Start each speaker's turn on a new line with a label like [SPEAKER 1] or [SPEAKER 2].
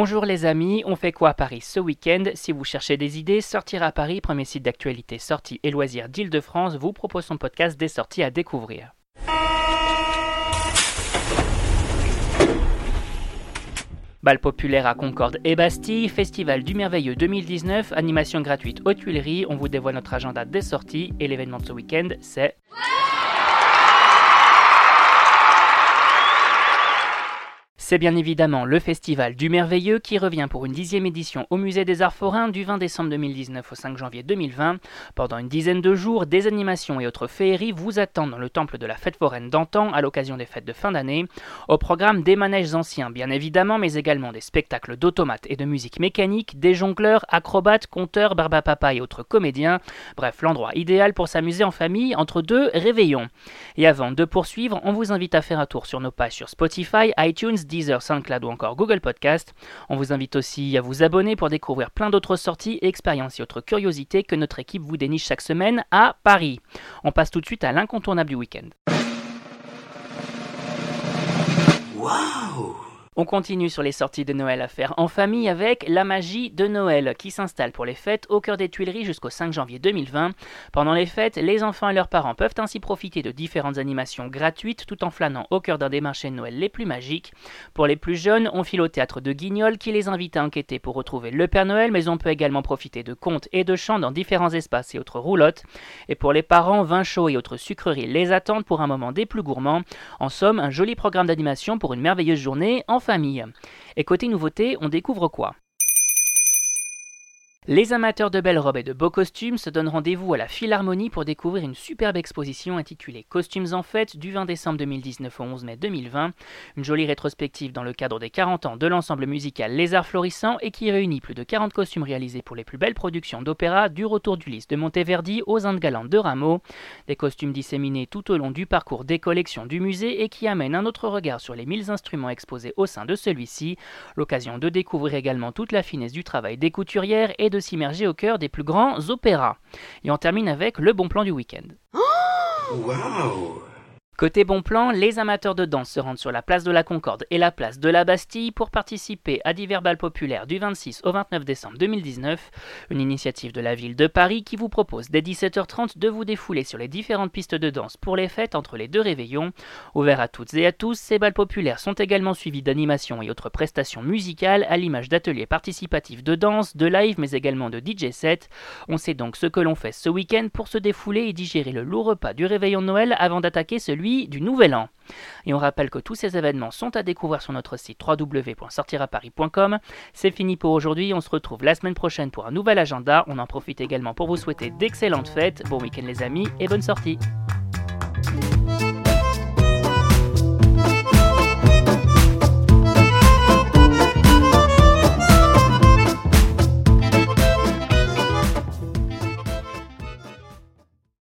[SPEAKER 1] Bonjour les amis, on fait quoi à Paris ce week-end? Si vous cherchez des idées, Sortir à Paris, premier site d'actualité sorties et loisirs d'Île-de-France, vous propose son podcast des sorties à découvrir. Bal populaire à Concorde et Bastille, Festival du Merveilleux 2019, animation gratuite aux Tuileries, on vous dévoile notre agenda des sorties et l'événement de ce week-end c'est... C'est bien évidemment le Festival du Merveilleux qui revient pour une dixième édition au Musée des Arts Forains du 20 décembre 2019 au 5 janvier 2020. Pendant une dizaine de jours, des animations et autres féeries vous attendent dans le temple de la fête foraine d'antan à l'occasion des fêtes de fin d'année. Au programme des manèges anciens bien évidemment, mais également des spectacles d'automates et de musique mécanique, des jongleurs, acrobates, conteurs, barbapapa et autres comédiens. Bref, l'endroit idéal pour s'amuser en famille entre deux réveillons. Et avant de poursuivre, on vous invite à faire un tour sur nos pages sur Spotify, iTunes, Deezer, SoundCloud ou encore Google Podcast. On vous invite aussi à vous abonner pour découvrir plein d'autres sorties, expériences et autres curiosités que notre équipe vous déniche chaque semaine à Paris. On passe tout de suite à l'incontournable du week-end. On continue sur les sorties de Noël à faire en famille avec La Magie de Noël qui s'installe pour les fêtes au cœur des Tuileries jusqu'au 5 janvier 2020. Pendant les fêtes, les enfants et leurs parents peuvent ainsi profiter de différentes animations gratuites tout en flânant au cœur d'un des marchés de Noël les plus magiques. Pour les plus jeunes, on file au théâtre de Guignol qui les invite à enquêter pour retrouver le Père Noël, mais on peut également profiter de contes et de chants dans différents espaces et autres roulottes. Et pour les parents, vin chaud et autres sucreries les attendent pour un moment des plus gourmands. En somme, un joli programme d'animation pour une merveilleuse journée en Et côté nouveauté, on découvre quoi? Les amateurs de belles robes et de beaux costumes se donnent rendez-vous à la Philharmonie pour découvrir une superbe exposition intitulée Costumes en fête du 20 décembre 2019 au 11 mai 2020. Une jolie rétrospective dans le cadre des 40 ans de l'ensemble musical Les Arts Florissants et qui réunit plus de 40 costumes réalisés pour les plus belles productions d'opéra du Retour du Lys de Monteverdi aux Indes galantes de Rameau. Des costumes disséminés tout au long du parcours des collections du musée et qui amènent un autre regard sur les 1000 instruments exposés au sein de celui-ci. L'occasion de découvrir également toute la finesse du travail des couturières et de s'immerger au cœur des plus grands opéras. Et on termine avec le bon plan du week-end. Côté bon plan, les amateurs de danse se rendent sur la place de la Concorde et la place de la Bastille pour participer à divers balles populaires du 26 au 29 décembre 2019, une initiative de la ville de Paris qui vous propose dès 17h30 de vous défouler sur les différentes pistes de danse pour les fêtes entre les deux réveillons. Ouverts à toutes et à tous, ces balles populaires sont également suivis d'animations et autres prestations musicales à l'image d'ateliers participatifs de danse, de live mais également de DJ set. On sait donc ce que l'on fait ce week-end pour se défouler et digérer le lourd repas du réveillon de Noël avant d'attaquer du Nouvel An. Et on rappelle que tous ces événements sont à découvrir sur notre site www.sortiraparis.com. C'est fini pour aujourd'hui, on se retrouve la semaine prochaine pour un nouvel agenda. On en profite également pour vous souhaiter d'excellentes fêtes, bon week-end les amis et bonne sortie.